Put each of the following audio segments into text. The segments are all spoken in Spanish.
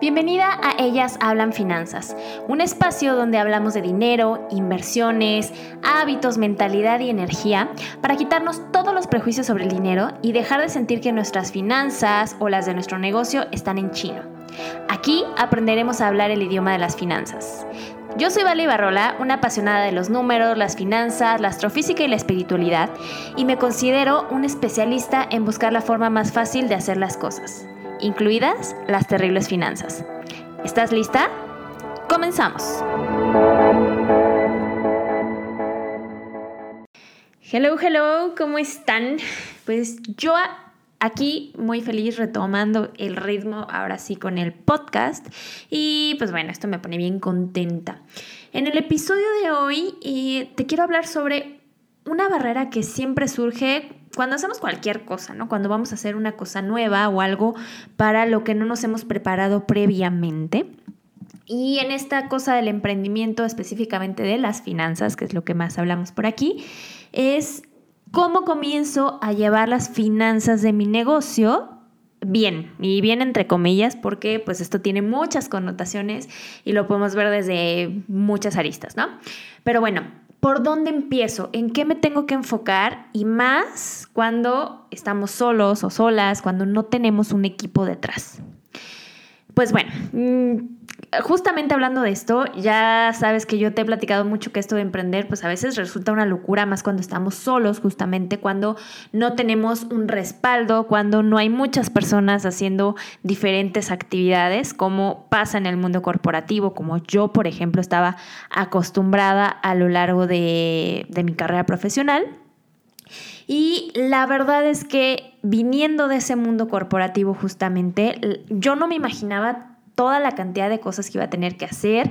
Bienvenida a Ellas Hablan Finanzas, un espacio donde hablamos de dinero, inversiones, hábitos, mentalidad y energía para quitarnos todos los prejuicios sobre el dinero y dejar de sentir que nuestras finanzas o las de nuestro negocio están en chino. Aquí aprenderemos a hablar el idioma de las finanzas. Yo soy Vale Barrola, una apasionada de los números, las finanzas, la astrofísica y la espiritualidad, y me considero un especialista en buscar la forma más fácil de hacer las cosas, incluidas las terribles finanzas. ¿Estás lista? Comenzamos. Hello, hello, ¿cómo están? Pues yo aquí muy feliz retomando el ritmo ahora sí con el podcast y pues bueno, esto me pone bien contenta. En el episodio de hoy eh, te quiero hablar sobre una barrera que siempre surge cuando hacemos cualquier cosa, ¿no? Cuando vamos a hacer una cosa nueva o algo para lo que no nos hemos preparado previamente. Y en esta cosa del emprendimiento, específicamente de las finanzas, que es lo que más hablamos por aquí, es ¿Cómo comienzo a llevar las finanzas de mi negocio? Bien, y bien entre comillas, porque pues esto tiene muchas connotaciones y lo podemos ver desde muchas aristas, ¿no? Pero bueno, ¿por dónde empiezo? ¿En qué me tengo que enfocar? Y más cuando estamos solos o solas, cuando no tenemos un equipo detrás. Pues bueno, mm, justamente hablando de esto, ya sabes que yo te he platicado mucho que esto de emprender, pues a veces resulta una locura, más cuando estamos solos, justamente cuando no tenemos un respaldo, cuando no hay muchas personas haciendo diferentes actividades, como pasa en el mundo corporativo, como yo, por ejemplo, estaba acostumbrada a lo largo de, de mi carrera profesional. Y la verdad es que viniendo de ese mundo corporativo justamente, yo no me imaginaba toda la cantidad de cosas que iba a tener que hacer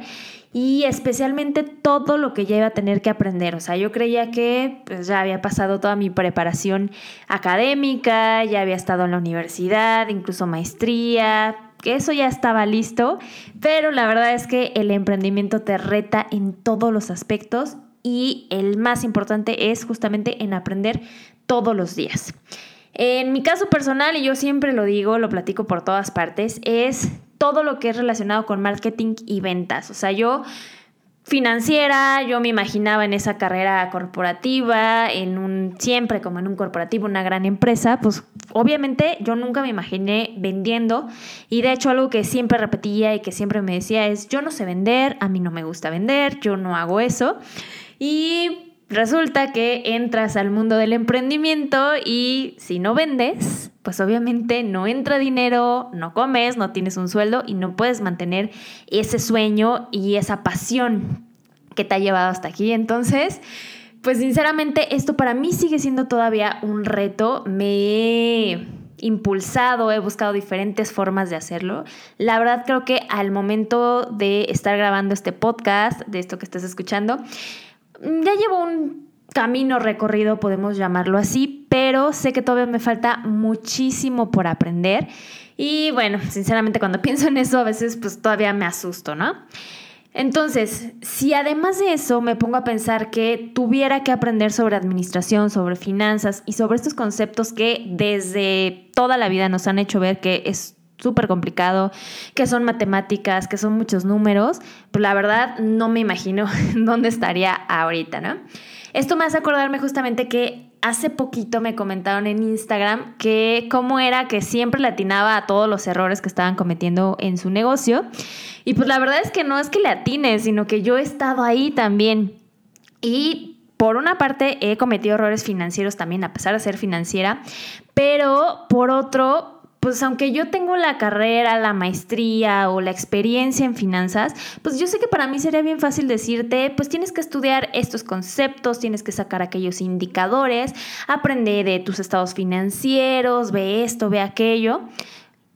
y especialmente todo lo que ya iba a tener que aprender. O sea, yo creía que pues, ya había pasado toda mi preparación académica, ya había estado en la universidad, incluso maestría, que eso ya estaba listo, pero la verdad es que el emprendimiento te reta en todos los aspectos y el más importante es justamente en aprender todos los días. En mi caso personal, y yo siempre lo digo, lo platico por todas partes, es todo lo que es relacionado con marketing y ventas. O sea, yo financiera, yo me imaginaba en esa carrera corporativa, en un siempre como en un corporativo, una gran empresa, pues obviamente yo nunca me imaginé vendiendo y de hecho algo que siempre repetía y que siempre me decía es yo no sé vender, a mí no me gusta vender, yo no hago eso. Y Resulta que entras al mundo del emprendimiento y si no vendes, pues obviamente no entra dinero, no comes, no tienes un sueldo y no puedes mantener ese sueño y esa pasión que te ha llevado hasta aquí. Entonces, pues sinceramente esto para mí sigue siendo todavía un reto. Me he impulsado, he buscado diferentes formas de hacerlo. La verdad creo que al momento de estar grabando este podcast, de esto que estás escuchando, ya llevo un camino recorrido, podemos llamarlo así, pero sé que todavía me falta muchísimo por aprender. Y bueno, sinceramente cuando pienso en eso a veces pues todavía me asusto, ¿no? Entonces, si además de eso me pongo a pensar que tuviera que aprender sobre administración, sobre finanzas y sobre estos conceptos que desde toda la vida nos han hecho ver que es súper complicado, que son matemáticas, que son muchos números, pues la verdad no me imagino dónde estaría ahorita, ¿no? Esto me hace acordarme justamente que hace poquito me comentaron en Instagram que cómo era que siempre le atinaba a todos los errores que estaban cometiendo en su negocio. Y pues la verdad es que no es que le atine, sino que yo he estado ahí también. Y por una parte he cometido errores financieros también, a pesar de ser financiera, pero por otro, pues aunque yo tengo la carrera, la maestría o la experiencia en finanzas, pues yo sé que para mí sería bien fácil decirte, pues tienes que estudiar estos conceptos, tienes que sacar aquellos indicadores, aprender de tus estados financieros, ve esto, ve aquello.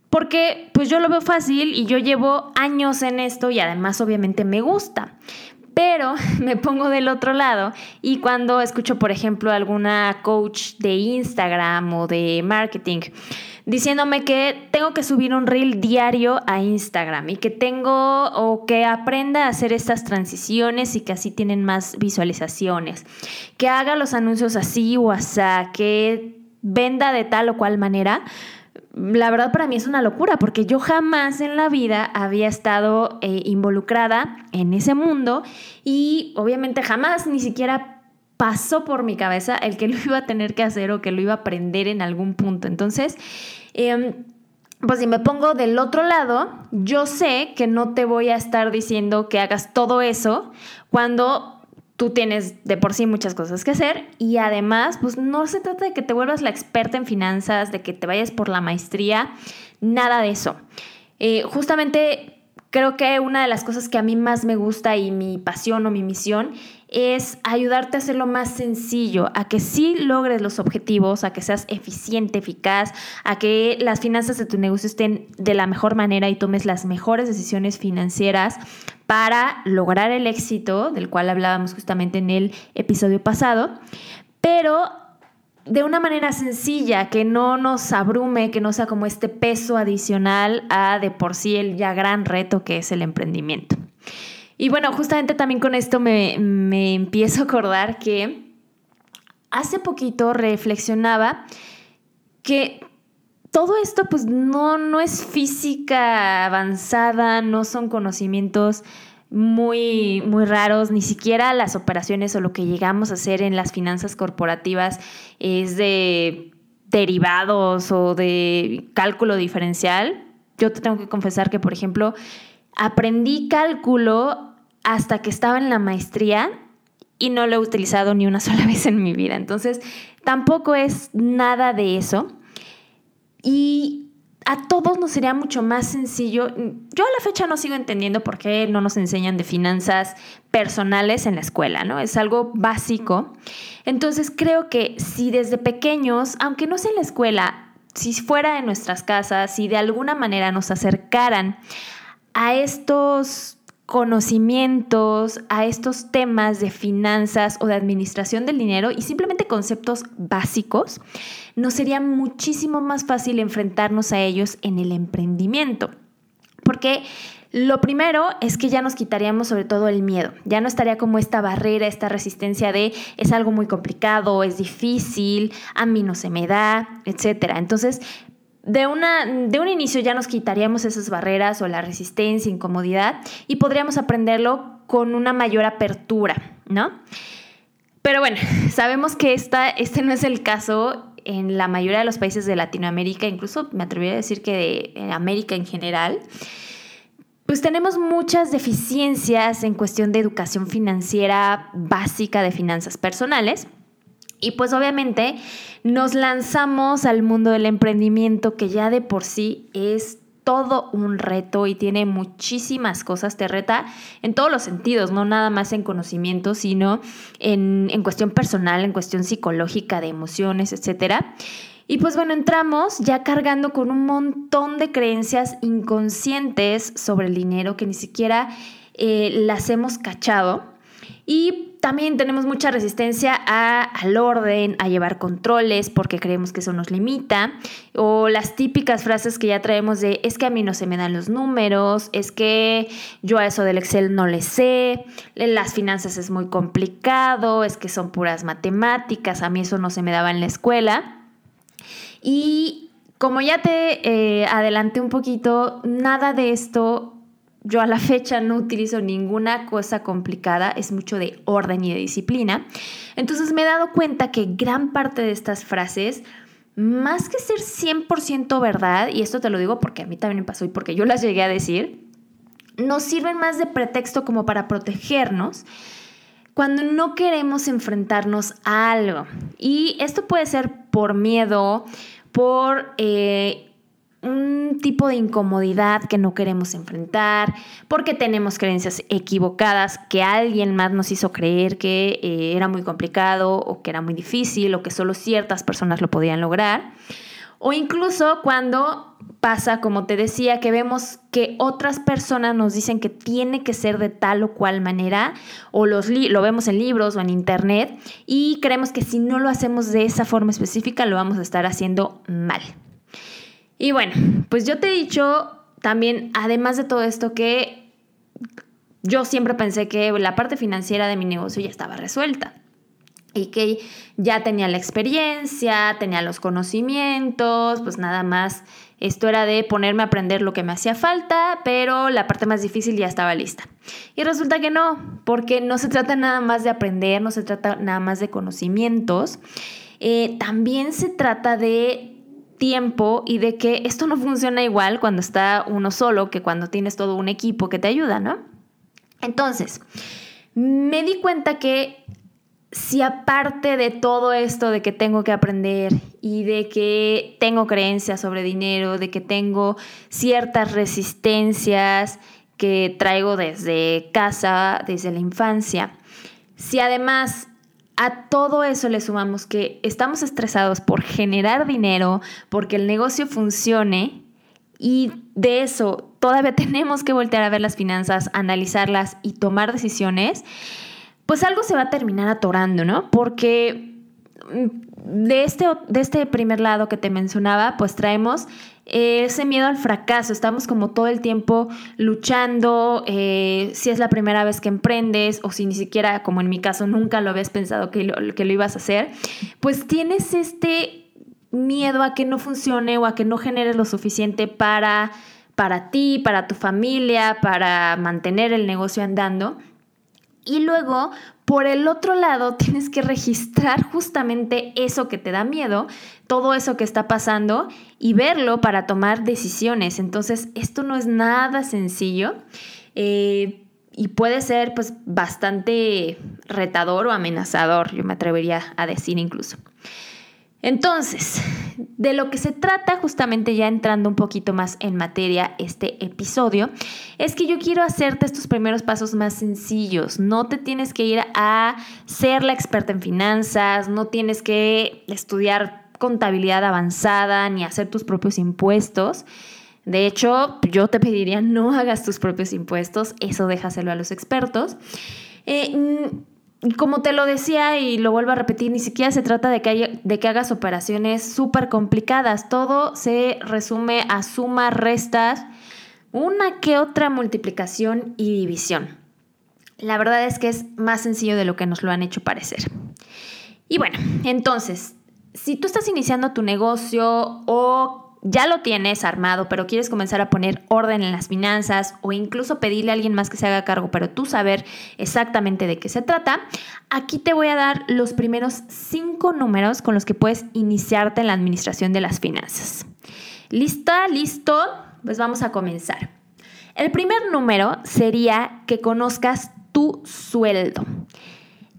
Porque pues yo lo veo fácil y yo llevo años en esto y además obviamente me gusta pero me pongo del otro lado y cuando escucho, por ejemplo, alguna coach de Instagram o de marketing diciéndome que tengo que subir un reel diario a Instagram y que tengo o que aprenda a hacer estas transiciones y que así tienen más visualizaciones, que haga los anuncios así o así, que venda de tal o cual manera, la verdad para mí es una locura porque yo jamás en la vida había estado eh, involucrada en ese mundo y obviamente jamás ni siquiera pasó por mi cabeza el que lo iba a tener que hacer o que lo iba a aprender en algún punto. Entonces, em, pues si me pongo del otro lado, yo sé que no te voy a estar diciendo que hagas todo eso cuando tú tienes de por sí muchas cosas que hacer y además, pues no se trata de que te vuelvas la experta en finanzas, de que te vayas por la maestría, nada de eso. Eh, justamente creo que una de las cosas que a mí más me gusta y mi pasión o mi misión es ayudarte a hacerlo más sencillo, a que sí logres los objetivos, a que seas eficiente, eficaz, a que las finanzas de tu negocio estén de la mejor manera y tomes las mejores decisiones financieras para lograr el éxito, del cual hablábamos justamente en el episodio pasado, pero de una manera sencilla, que no nos abrume, que no sea como este peso adicional a de por sí el ya gran reto que es el emprendimiento. Y bueno, justamente también con esto me, empiezo a acordar que hace poquito reflexionaba que todo esto pues no, no es física avanzada, no son conocimientos muy, muy raros, ni siquiera las operaciones o lo que llegamos a hacer en las finanzas corporativas es de derivados o de cálculo diferencial. Yo te tengo que confesar que, por ejemplo, aprendí cálculo hasta que estaba en la maestría y no lo he utilizado ni una sola vez en mi vida. Entonces, tampoco es nada de eso. Y a todos nos sería mucho más sencillo. Yo a la fecha no sigo entendiendo por qué no nos enseñan de finanzas personales en la escuela, ¿no? Es algo básico. Entonces creo que si desde pequeños, aunque no sea en la escuela, si fuera en nuestras casas, si de alguna manera nos acercaran a estos conocimientos a estos temas de finanzas o de administración del dinero y simplemente conceptos básicos, nos sería muchísimo más fácil enfrentarnos a ellos en el emprendimiento. Porque lo primero es que ya nos quitaríamos sobre todo el miedo, ya no estaría como esta barrera, esta resistencia de es algo muy complicado, es difícil, a mí no se me da, etc. Entonces de, una, de un inicio ya nos quitaríamos esas barreras o la resistencia, incomodidad y podríamos aprenderlo con una mayor apertura, ¿no? Pero bueno, sabemos que esta, este no es el caso en la mayoría de los países de Latinoamérica, incluso me atrevería a decir que de América en general. Pues tenemos muchas deficiencias en cuestión de educación financiera básica de finanzas personales. Y pues obviamente nos lanzamos al mundo del emprendimiento que ya de por sí es todo un reto y tiene muchísimas cosas, te reta en todos los sentidos, no nada más en conocimiento, sino en, en cuestión personal, en cuestión psicológica, de emociones, etc. Y pues bueno, entramos ya cargando con un montón de creencias inconscientes sobre el dinero que ni siquiera eh, las hemos cachado. Y también tenemos mucha resistencia al orden, a llevar controles, porque creemos que eso nos limita. O las típicas frases que ya traemos de es que a mí no se me dan los números, es que yo a eso del Excel no le sé, las finanzas es muy complicado, es que son puras matemáticas, a mí eso no se me daba en la escuela. Y como ya te eh, adelanté un poquito, nada de esto yo a la fecha no utilizo ninguna cosa complicada, es mucho de orden y de disciplina. Entonces me he dado cuenta que gran parte de estas frases, más que ser 100% verdad, y esto te lo digo porque a mí también me pasó y porque yo las llegué a decir, nos sirven más de pretexto como para protegernos cuando no queremos enfrentarnos a algo. Y esto puede ser por miedo, por eh, un tipo de incomodidad que no queremos enfrentar, porque tenemos creencias equivocadas que alguien más nos hizo creer que eh, era muy complicado o que era muy difícil o que solo ciertas personas lo podían lograr. O incluso cuando pasa, como te decía, que vemos que otras personas nos dicen que tiene que ser de tal o cual manera, o los lo vemos en libros o en internet, y creemos que si no lo hacemos de esa forma específica, lo vamos a estar haciendo mal. Y bueno, pues yo te he dicho también, además de todo esto, que yo siempre pensé que la parte financiera de mi negocio ya estaba resuelta y que ya tenía la experiencia, tenía los conocimientos, pues nada más Esto era de ponerme a aprender lo que me hacía falta, pero la parte más difícil ya estaba lista. Y resulta que no, porque no se trata nada más de aprender, no se trata nada más de conocimientos, eh, también se trata de tiempo y de que esto no funciona igual cuando está uno solo que cuando tienes todo un equipo que te ayuda, ¿no? Entonces, me di cuenta que si aparte de todo esto de que tengo que aprender y de que tengo creencias sobre dinero, de que tengo ciertas resistencias que traigo desde casa, desde la infancia, si además a todo eso le sumamos que estamos estresados por generar dinero, porque el negocio funcione, y de eso todavía tenemos que voltear a ver las finanzas, analizarlas y tomar decisiones, pues algo se va a terminar atorando, ¿no? Porque mm, de este, de este primer lado que te mencionaba, pues traemos ese miedo al fracaso. Estamos como todo el tiempo luchando, eh, si es la primera vez que emprendes o si ni siquiera, como en mi caso, nunca lo habías pensado que lo, que lo ibas a hacer, pues tienes este miedo a que no funcione o a que no generes lo suficiente para, para ti, para tu familia, para mantener el negocio andando. Y luego, por el otro lado, tienes que registrar justamente eso que te da miedo, todo eso que está pasando y verlo para tomar decisiones. Entonces, esto no es nada sencillo. Eh, y puede ser pues bastante retador o amenazador, yo me atrevería a decir incluso. Entonces, de lo que se trata, justamente ya entrando un poquito más en materia este episodio, es que yo quiero hacerte estos primeros pasos más sencillos. No te tienes que ir a ser la experta en finanzas, no tienes que estudiar contabilidad avanzada ni hacer tus propios impuestos. De hecho, yo te pediría no hagas tus propios impuestos, eso déjaselo a los expertos. Eh, como te lo decía y lo vuelvo a repetir, ni siquiera se trata de que, de que hagas operaciones súper complicadas. Todo se resume a suma, restas, una que otra multiplicación y división. La verdad es que es más sencillo de lo que nos lo han hecho parecer. Y bueno, entonces, si tú estás iniciando tu negocio o ya lo tienes armado, pero quieres comenzar a poner orden en las finanzas o incluso pedirle a alguien más que se haga cargo, pero tú saber exactamente de qué se trata, aquí te voy a dar los primeros cinco números con los que puedes iniciarte en la administración de las finanzas. ¿Lista? ¿Listo? Pues vamos a comenzar. El primer número sería que conozcas tu sueldo.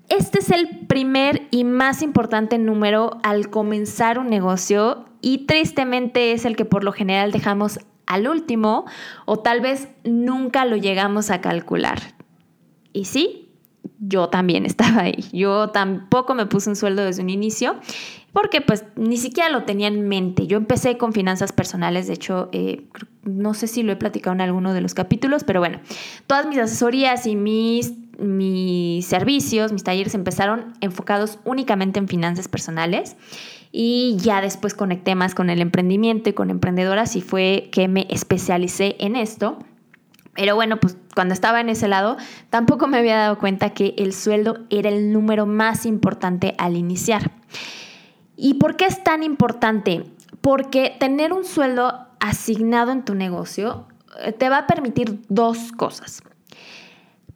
Este es el primer y más importante número al comenzar un negocio y tristemente es el que por lo general dejamos al último o tal vez nunca lo llegamos a calcular. Y sí, yo también estaba ahí. Yo tampoco me puse un sueldo desde un inicio porque pues ni siquiera lo tenía en mente. Yo empecé con finanzas personales, de hecho, eh, no sé si lo he platicado en alguno de los capítulos, pero bueno, todas mis asesorías y mis, mis servicios, mis talleres empezaron enfocados únicamente en finanzas personales y ya después conecté más con el emprendimiento y con emprendedoras y fue que me especialicé en esto. Pero bueno, pues cuando estaba en ese lado, tampoco me había dado cuenta que el sueldo era el número más importante al iniciar. ¿Y por qué es tan importante? Porque tener un sueldo asignado en tu negocio eh, te va a permitir dos cosas.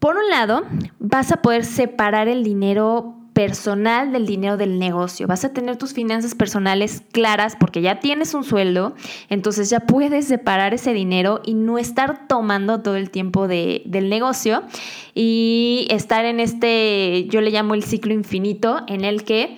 Por un lado, vas a poder separar el dinero personal del dinero del negocio. Vas a tener tus finanzas personales claras porque ya tienes un sueldo, entonces ya puedes separar ese dinero y no estar tomando todo el tiempo de, del negocio y estar en este, yo le llamo el ciclo infinito, en el que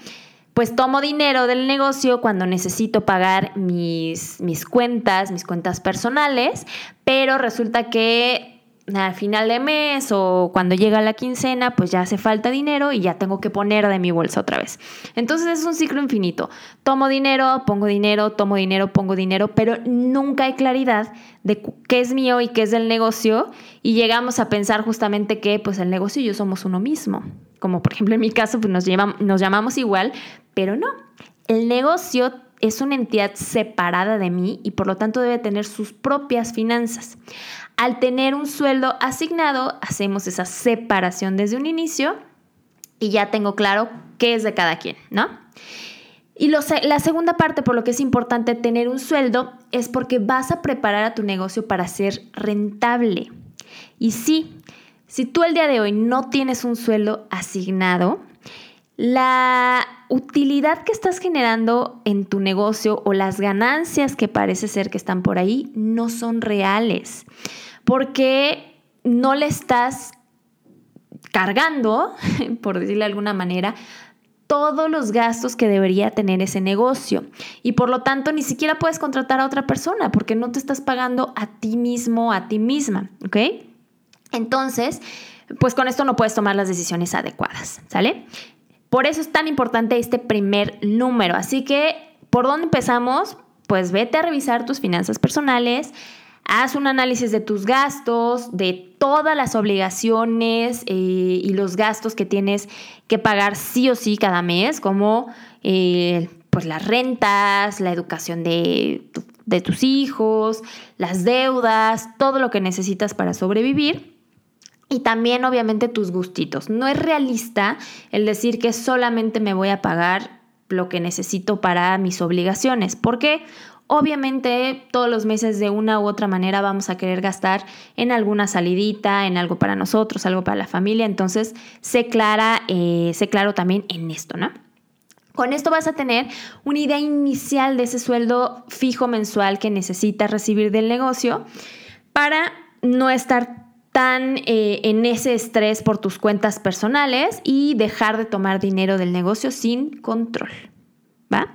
pues tomo dinero del negocio cuando necesito pagar mis, mis cuentas, mis cuentas personales, pero resulta que al final de mes o cuando llega la quincena, pues ya hace falta dinero y ya tengo que poner de mi bolsa otra vez. Entonces es un ciclo infinito. Tomo dinero, pongo dinero, tomo dinero, pongo dinero, pero nunca hay claridad de qué es mío y qué es del negocio y llegamos a pensar justamente que pues el negocio y yo somos uno mismo. Como por ejemplo en mi caso, pues nos, nos llamamos igual, pero no. El negocio es una entidad separada de mí y por lo tanto debe tener sus propias finanzas. Al tener un sueldo asignado, hacemos esa separación desde un inicio y ya tengo claro qué es de cada quien, ¿no? Y la segunda parte por lo que es importante tener un sueldo es porque vas a preparar a tu negocio para ser rentable. Y sí, si tú el día de hoy no tienes un sueldo asignado, la utilidad que estás generando en tu negocio o las ganancias que parece ser que están por ahí no son reales, porque no le estás cargando, por decirlo de alguna manera, todos los gastos que debería tener ese negocio. Y por lo tanto, ni siquiera puedes contratar a otra persona porque no te estás pagando a ti mismo, a ti misma, ¿ok? Entonces, pues con esto no puedes tomar las decisiones adecuadas, ¿sale? Por eso es tan importante este primer número. Así que, ¿por dónde empezamos? Pues vete a revisar tus finanzas personales, haz un análisis de tus gastos, de todas las obligaciones eh, y los gastos que tienes que pagar sí o sí cada mes, como eh, pues las rentas, la educación de, de tus hijos, las deudas, todo lo que necesitas para sobrevivir. Y también obviamente tus gustitos. No es realista el decir que solamente me voy a pagar lo que necesito para mis obligaciones. ¿Por qué? Obviamente todos los meses de una u otra manera vamos a querer gastar en alguna salidita, en algo para nosotros, algo para la familia. Entonces, sé clara, eh, sé claro también en esto, ¿no? Con esto vas a tener una idea inicial de ese sueldo fijo mensual que necesitas recibir del negocio para no estar tan eh, en ese estrés por tus cuentas personales y dejar de tomar dinero del negocio sin control. ¿Va?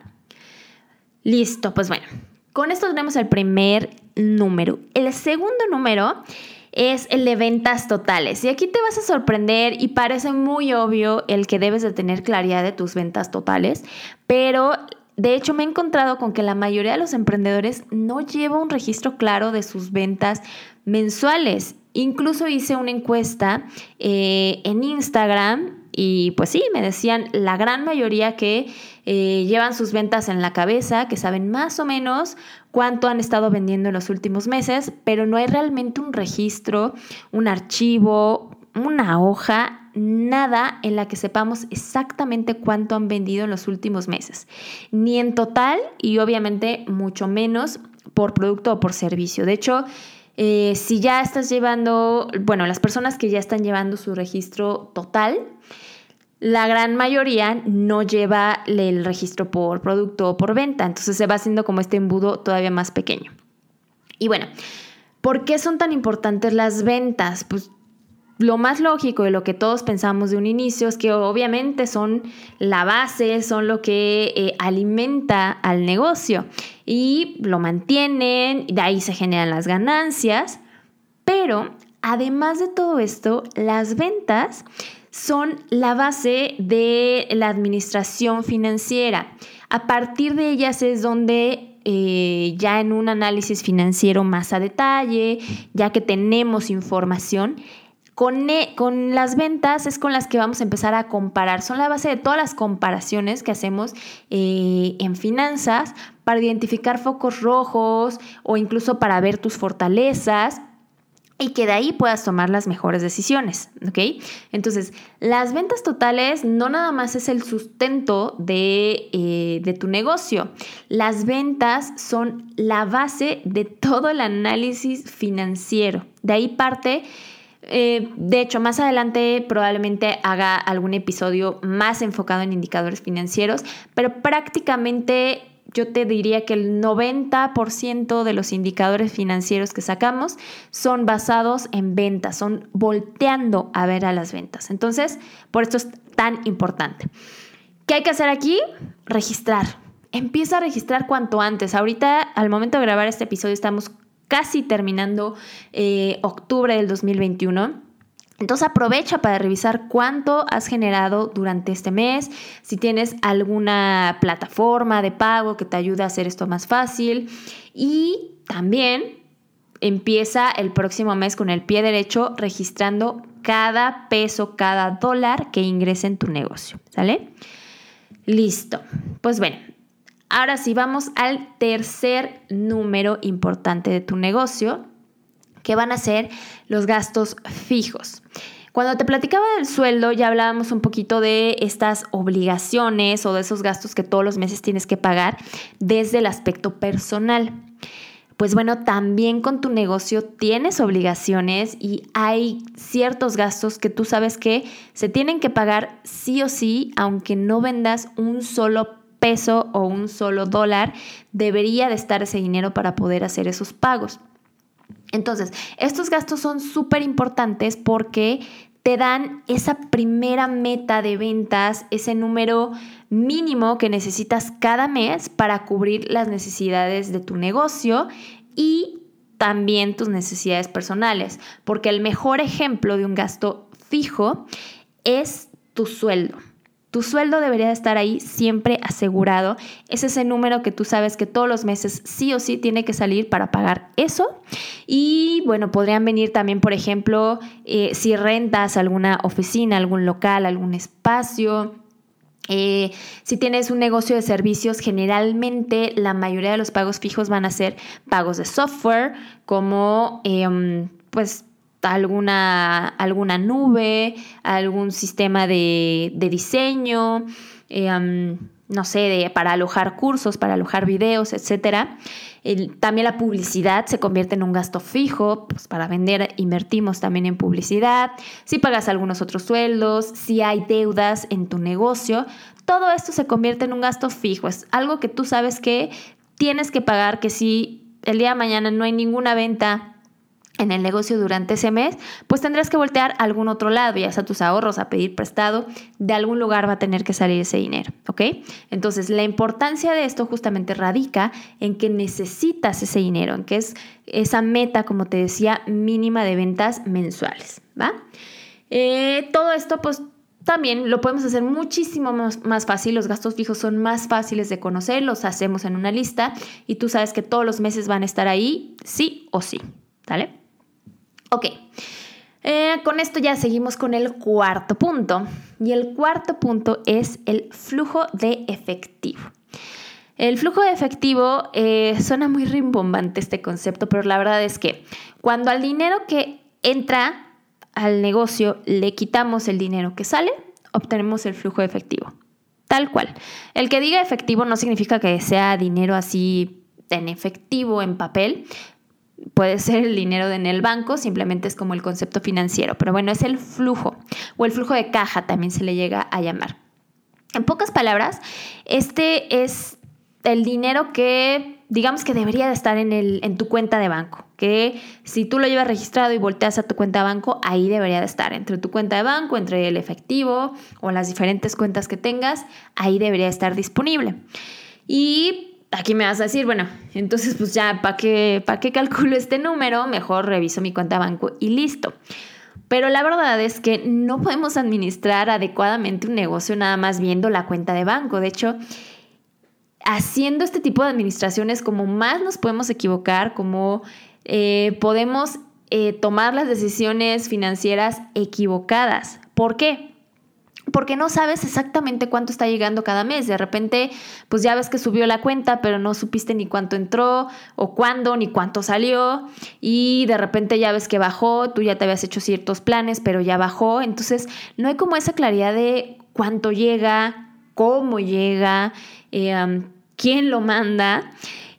Listo, pues bueno, con esto tenemos el primer número. El segundo número es el de ventas totales. Y aquí te vas a sorprender y parece muy obvio el que debes de tener claridad de tus ventas totales, pero de hecho me he encontrado con que la mayoría de los emprendedores no lleva un registro claro de sus ventas mensuales. Incluso hice una encuesta eh, en Instagram y pues sí, me decían la gran mayoría que eh, llevan sus ventas en la cabeza, que saben más o menos cuánto han estado vendiendo en los últimos meses, pero no hay realmente un registro, un archivo, una hoja, nada en la que sepamos exactamente cuánto han vendido en los últimos meses, ni en total y obviamente mucho menos por producto o por servicio. De hecho, eh, si ya estás llevando, bueno, las personas que ya están llevando su registro total, la gran mayoría no lleva el registro por producto o por venta, entonces se va haciendo como este embudo todavía más pequeño. Y bueno, ¿por qué son tan importantes las ventas? Pues lo más lógico y lo que todos pensamos de un inicio es que obviamente son la base, son lo que eh, alimenta al negocio y lo mantienen, de ahí se generan las ganancias, pero además de todo esto, las ventas son la base de la administración financiera. A partir de ellas es donde eh, ya en un análisis financiero más a detalle, ya que tenemos información, con, e, con, las ventas es con las que vamos a empezar a comparar. Son la base de todas las comparaciones que hacemos eh, en finanzas para identificar focos rojos o incluso para ver tus fortalezas y que de ahí puedas tomar las mejores decisiones, ¿ok? Entonces, las ventas totales no nada más es el sustento de, eh, de, tu negocio, las ventas son la base de todo el análisis financiero. De ahí parte... Eh, de hecho, más adelante probablemente haga algún episodio más enfocado en indicadores financieros, pero prácticamente yo te diría que el 90% de los indicadores financieros que sacamos son basados en ventas, son volteando a ver a las ventas. Entonces, por esto es tan importante. ¿Qué hay que hacer aquí? Registrar. Empieza a registrar cuanto antes. Ahorita, al momento de grabar este episodio, estamos casi terminando eh, octubre del 2021. Entonces aprovecha para revisar cuánto has generado durante este mes, si tienes alguna plataforma de pago que te ayude a hacer esto más fácil y también empieza el próximo mes con el pie derecho registrando cada peso, cada dólar que ingrese en tu negocio, ¿sale? Listo. Pues bueno, ahora sí vamos al tercer número importante de tu negocio, que van a ser los gastos fijos. Cuando te platicaba del sueldo, ya hablábamos un poquito de estas obligaciones o de esos gastos que todos los meses tienes que pagar desde el aspecto personal. Pues bueno, también con tu negocio tienes obligaciones y hay ciertos gastos que tú sabes que se tienen que pagar sí o sí, aunque no vendas un solo peso o un solo dólar, debería de estar ese dinero para poder hacer esos pagos. Entonces, estos gastos son súper importantes porque te dan esa primera meta de ventas, ese número mínimo que necesitas cada mes para cubrir las necesidades de tu negocio y también tus necesidades personales, porque el mejor ejemplo de un gasto fijo es tu sueldo. Tu sueldo debería estar ahí siempre asegurado. Es ese número que tú sabes que todos los meses sí o sí tiene que salir para pagar eso. Y bueno, podrían venir también, por ejemplo, eh, si rentas alguna oficina, algún local, algún espacio. Eh, si tienes un negocio de servicios, generalmente la mayoría de los pagos fijos van a ser pagos de software, como em, pues alguna, alguna nube, algún sistema de, diseño, eh, no sé, para alojar cursos, para alojar videos, etc. también la publicidad se convierte en un gasto fijo, pues para vender invertimos también en publicidad, si pagas algunos otros sueldos, si hay deudas en tu negocio, todo esto se convierte en un gasto fijo, es algo que tú sabes que tienes que pagar, que si el día de mañana no hay ninguna venta en el negocio durante ese mes, pues tendrás que voltear a algún otro lado, ya sea tus ahorros, a pedir prestado, de algún lugar va a tener que salir ese dinero, ¿ok? Entonces, la importancia de esto justamente radica en que necesitas ese dinero, en que es esa meta, como te decía, mínima de ventas mensuales, ¿va? Eh, todo esto, pues también lo podemos hacer muchísimo más, más, fácil. Los gastos fijos son más fáciles de conocer, los hacemos en una lista y tú sabes que todos los meses van a estar ahí, sí o sí. ¿Vale? Ok, eh, con esto ya seguimos con el cuarto punto. Y el cuarto punto es el flujo de efectivo. El flujo de efectivo eh, suena muy rimbombante este concepto, pero la verdad es que cuando al dinero que entra al negocio le quitamos el dinero que sale, obtenemos el flujo de efectivo. Tal cual. El que diga efectivo no significa que sea dinero así en efectivo, en papel, puede ser el dinero en el banco, simplemente es como el concepto financiero, pero bueno, es el flujo o el flujo de caja también se le llega a llamar. En pocas palabras, este es el dinero que digamos que debería de estar en, el, en tu cuenta de banco, que si tú lo llevas registrado y volteas a tu cuenta de banco, ahí debería de estar, entre tu cuenta de banco, entre el efectivo o las diferentes cuentas que tengas, ahí debería estar disponible. Y aquí me vas a decir, bueno, entonces pues ya, ¿para qué, ¿para qué calculo este número? Mejor reviso mi cuenta de banco y listo. Pero la verdad es que no podemos administrar adecuadamente un negocio nada más viendo la cuenta de banco. De hecho, haciendo este tipo de administraciones, como más nos podemos equivocar, como eh, podemos eh, tomar las decisiones financieras equivocadas. ¿Por qué? Porque no sabes exactamente cuánto está llegando cada mes. De repente, pues ya ves que subió la cuenta, pero no supiste ni cuánto entró, o cuándo, ni cuánto salió, y de repente ya ves que bajó, tú ya te habías hecho ciertos planes, pero ya bajó. Entonces, no hay como esa claridad de cuánto llega, cómo llega, eh, quién lo manda.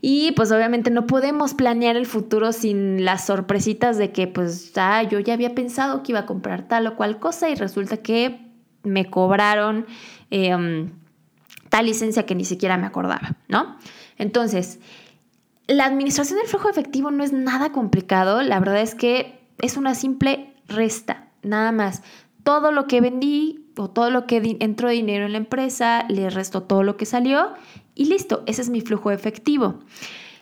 Y pues obviamente no podemos planear el futuro sin las sorpresitas de que pues ah, yo ya había pensado que iba a comprar tal o cual cosa y resulta que me cobraron em, tal licencia que ni siquiera me acordaba, ¿no? Entonces, la administración del flujo efectivo no es nada complicado, la verdad es que es una simple resta, nada más. Todo lo que vendí o todo lo que entró dinero en la empresa, le resto todo lo que salió y listo, ese es mi flujo efectivo.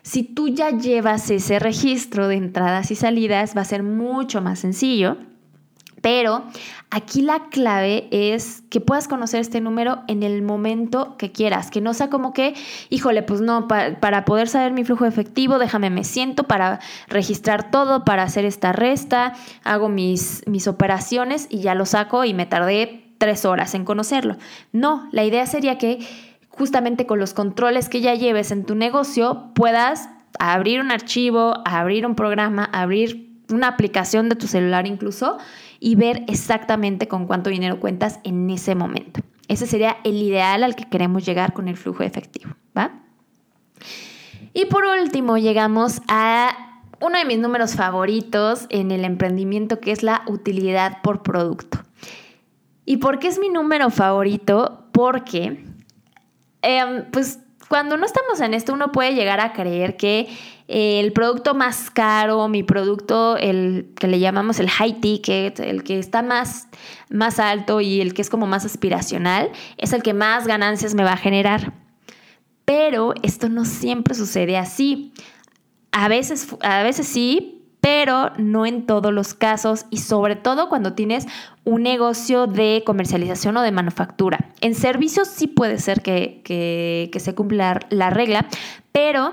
Si tú ya llevas ese registro de entradas y salidas, va a ser mucho más sencillo pero aquí la clave es que puedas conocer este número en el momento que quieras, que no sea como que, híjole, pues no, para poder saber mi flujo efectivo, déjame, me siento para registrar todo, para hacer esta resta, hago mis, mis operaciones y ya lo saco y me tardé tres horas en conocerlo. No, la idea sería que justamente con los controles que ya lleves en tu negocio puedas abrir un archivo, abrir un programa, abrir una aplicación de tu celular incluso y ver exactamente con cuánto dinero cuentas en ese momento. Ese sería el ideal al que queremos llegar con el flujo efectivo, ¿va? Y por último, llegamos a uno de mis números favoritos en el emprendimiento, que es la utilidad por producto. ¿Y por qué es mi número favorito? Porque, em, pues, cuando no estamos en esto, uno puede llegar a creer que el producto más caro, mi producto, el que le llamamos el high ticket, el que está más, más alto y el que es como más aspiracional, es el que más ganancias me va a generar. Pero esto no siempre sucede así. A veces, a veces sí, pero no en todos los casos y sobre todo cuando tienes un negocio de comercialización o de manufactura. En servicios sí puede ser que, se cumpla la regla, pero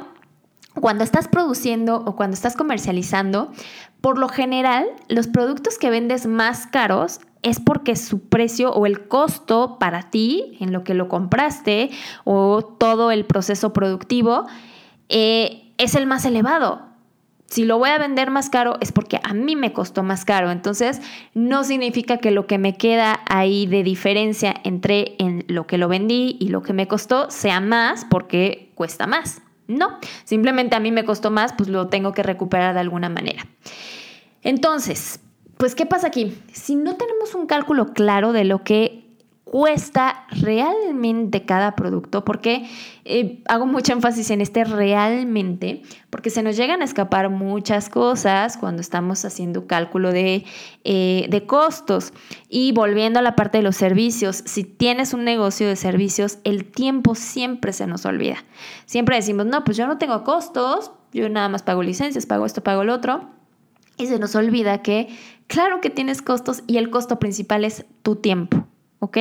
cuando estás produciendo o cuando estás comercializando, por lo general los productos que vendes más caros es porque su precio o el costo para ti en lo que lo compraste o todo el proceso productivo eh, es el más elevado si lo voy a vender más caro es porque a mí me costó más caro. Entonces, no significa que lo que me queda ahí de diferencia entre en lo que lo vendí y lo que me costó sea más porque cuesta más. No, simplemente a mí me costó más, pues lo tengo que recuperar de alguna manera. Entonces, pues, ¿qué pasa aquí? Si no tenemos un cálculo claro de lo que cuesta realmente cada producto, porque eh, hago mucho énfasis en este realmente, porque se nos llegan a escapar muchas cosas cuando estamos haciendo cálculo de, eh, de costos. Y volviendo a la parte de los servicios, si tienes un negocio de servicios, el tiempo siempre se nos olvida. Siempre decimos, no, pues yo no tengo costos, yo nada más pago licencias, pago esto, pago lo otro. Y se nos olvida que, claro que tienes costos y el costo principal es tu tiempo. ¿Ok?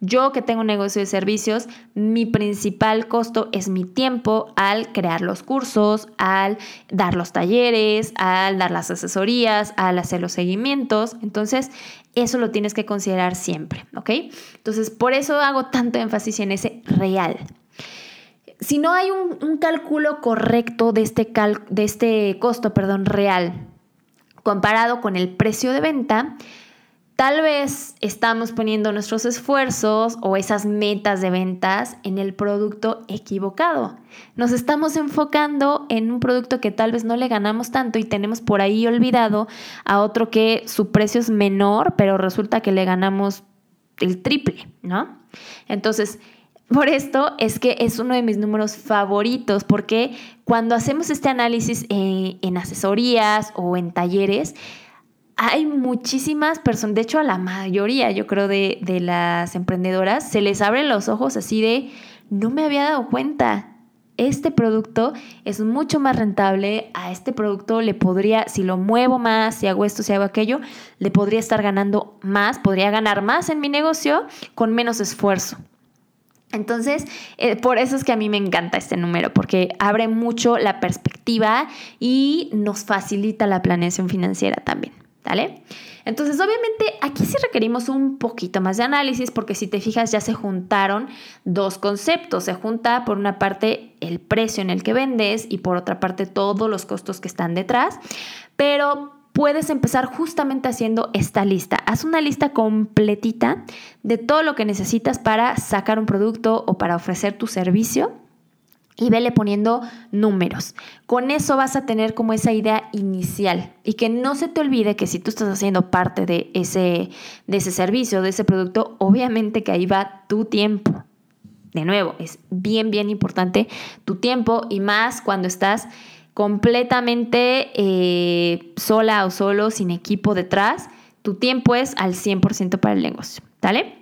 Yo que tengo un negocio de servicios, mi principal costo es mi tiempo al crear los cursos, al dar los talleres, al dar las asesorías, al hacer los seguimientos. Entonces, eso lo tienes que considerar siempre, ¿ok? Entonces, por eso hago tanto énfasis en ese real. Si no hay un, cálculo correcto de este, de este costo, perdón, real, comparado con el precio de venta, Tal vez estamos poniendo nuestros esfuerzos o esas metas de ventas en el producto equivocado. Nos estamos enfocando en un producto que tal vez no le ganamos tanto y tenemos por ahí olvidado a otro que su precio es menor, pero resulta que le ganamos el triple, ¿no? Entonces, por esto es que es uno de mis números favoritos, porque cuando hacemos este análisis eh, en asesorías o en talleres, hay muchísimas personas, de hecho a la mayoría yo creo de, las emprendedoras, se les abren los ojos así de, no me había dado cuenta, este producto es mucho más rentable, a este producto le podría, si lo muevo más, si hago esto, si hago aquello, le podría estar ganando más, podría ganar más en mi negocio con menos esfuerzo. Entonces, eh, por eso es que a mí me encanta este número, porque abre mucho la perspectiva y nos facilita la planeación financiera también. Entonces, obviamente, aquí sí requerimos un poquito más de análisis porque si te fijas ya se juntaron dos conceptos. Se junta por una parte el precio en el que vendes y por otra parte todos los costos que están detrás. Pero puedes empezar justamente haciendo esta lista. Haz una lista completita de todo lo que necesitas para sacar un producto o para ofrecer tu servicio y vele poniendo números. Con eso vas a tener como esa idea inicial y que no se te olvide que si tú estás haciendo parte de ese, de ese servicio, de ese producto, obviamente que ahí va tu tiempo. De nuevo, es bien, bien importante tu tiempo y más cuando estás completamente eh, sola o solo, sin equipo detrás, tu tiempo es al 100% para el negocio, ¿vale?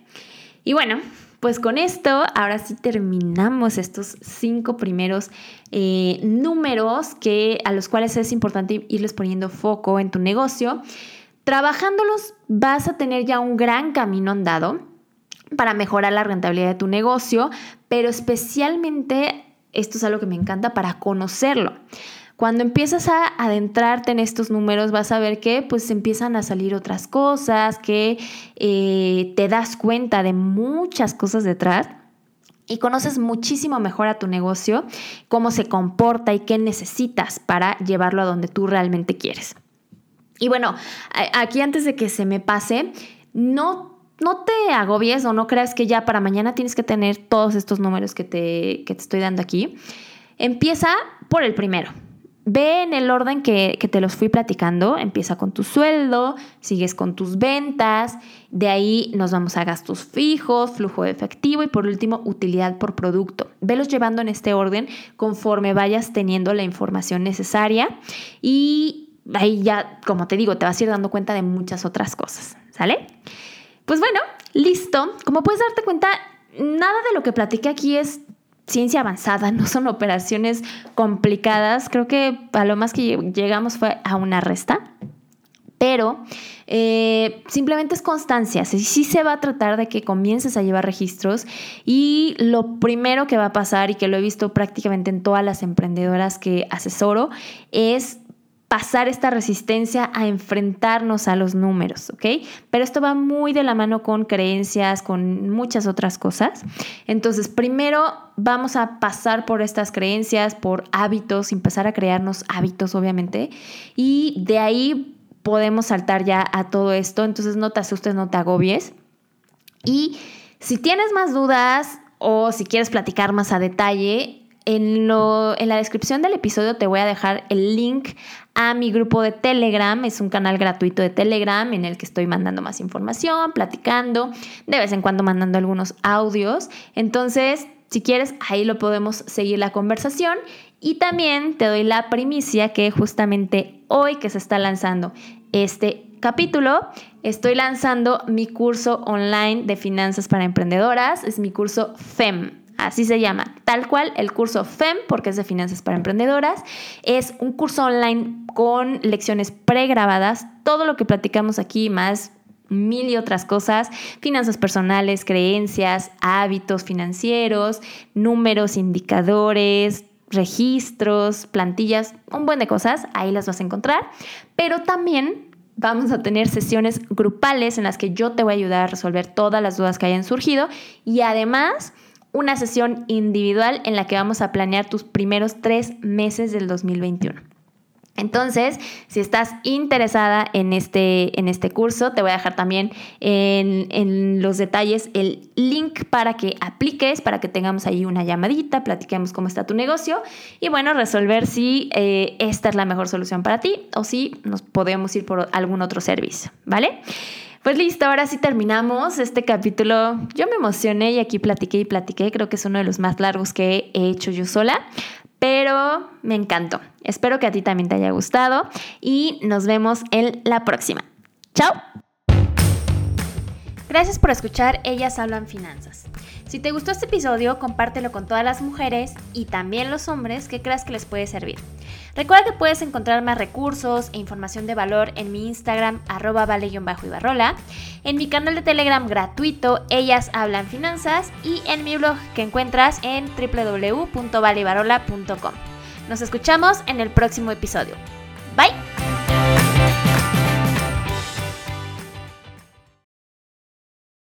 Y bueno, pues con esto, ahora sí terminamos estos cinco primeros eh, números que, a los cuales es importante irles poniendo foco en tu negocio. Trabajándolos vas a tener ya un gran camino andado para mejorar la rentabilidad de tu negocio, pero especialmente, esto es algo que me encanta, para conocerlo. Cuando empiezas a adentrarte en estos números vas a ver que pues empiezan a salir otras cosas, que eh, te das cuenta de muchas cosas detrás y conoces muchísimo mejor a tu negocio, cómo se comporta y qué necesitas para llevarlo a donde tú realmente quieres. Y bueno, aquí antes de que se me pase, no, no te agobies o no creas que ya para mañana tienes que tener todos estos números que te, que te estoy dando aquí. Empieza por el primero. Ve en el orden que, te los fui platicando. Empieza con tu sueldo, sigues con tus ventas, de ahí nos vamos a gastos fijos, flujo de efectivo y por último utilidad por producto. Velos llevando en este orden conforme vayas teniendo la información necesaria y ahí ya, como te digo, te vas a ir dando cuenta de muchas otras cosas, ¿sale? Pues bueno, listo. Como puedes darte cuenta, nada de lo que platiqué aquí es ciencia avanzada, no son operaciones complicadas. Creo que a lo más que llegamos fue a una resta. Pero eh, simplemente es constancia. Sí, sí se va a tratar de que comiences a llevar registros y lo primero que va a pasar y que lo he visto prácticamente en todas las emprendedoras que asesoro es pasar esta resistencia a enfrentarnos a los números, ¿ok? Pero esto va muy de la mano con creencias, con muchas otras cosas. Entonces, primero vamos a pasar por estas creencias, por hábitos, empezar a crearnos hábitos, obviamente, y de ahí podemos saltar ya a todo esto. Entonces, no te asustes, no te agobies. Y si tienes más dudas o si quieres platicar más a detalle, en, la descripción del episodio te voy a dejar el link a mi grupo de Telegram. Es un canal gratuito de Telegram en el que estoy mandando más información, platicando, de vez en cuando mandando algunos audios. Entonces, si quieres, ahí lo podemos seguir la conversación. Y también te doy la primicia que justamente hoy que se está lanzando este capítulo, estoy lanzando mi curso online de finanzas para emprendedoras. Es mi curso FEM Así se llama, tal cual el curso FEM, porque es de finanzas para emprendedoras. Es un curso online con lecciones pregrabadas, todo lo que platicamos aquí más mil y otras cosas, finanzas personales, creencias, hábitos financieros, números, indicadores, registros, plantillas, un buen de cosas, ahí las vas a encontrar, pero también vamos a tener sesiones grupales en las que yo te voy a ayudar a resolver todas las dudas que hayan surgido y además una sesión individual en la que vamos a planear tus primeros tres meses del 2021. Entonces, si estás interesada en este, en este curso, te voy a dejar también en, los detalles el link para que apliques, para que tengamos ahí una llamadita, platiquemos cómo está tu negocio y bueno, resolver si eh, esta es la mejor solución para ti o si nos podemos ir por algún otro servicio, ¿vale? Pues listo, ahora sí terminamos este capítulo. Yo me emocioné y aquí platiqué y platiqué. Creo que es uno de los más largos que he hecho yo sola, pero me encantó. Espero que a ti también te haya gustado y nos vemos en la próxima. ¡Chao! Gracias por escuchar Ellas Hablan Finanzas. Si te gustó este episodio, compártelo con todas las mujeres y también los hombres que creas que les puede servir. Recuerda que puedes encontrar más recursos e información de valor en mi Instagram, arroba vale-ibarrola, en mi canal de Telegram gratuito, Ellas Hablan Finanzas, y en mi blog que encuentras en www.valebarola.com. Nos escuchamos en el próximo episodio. Bye.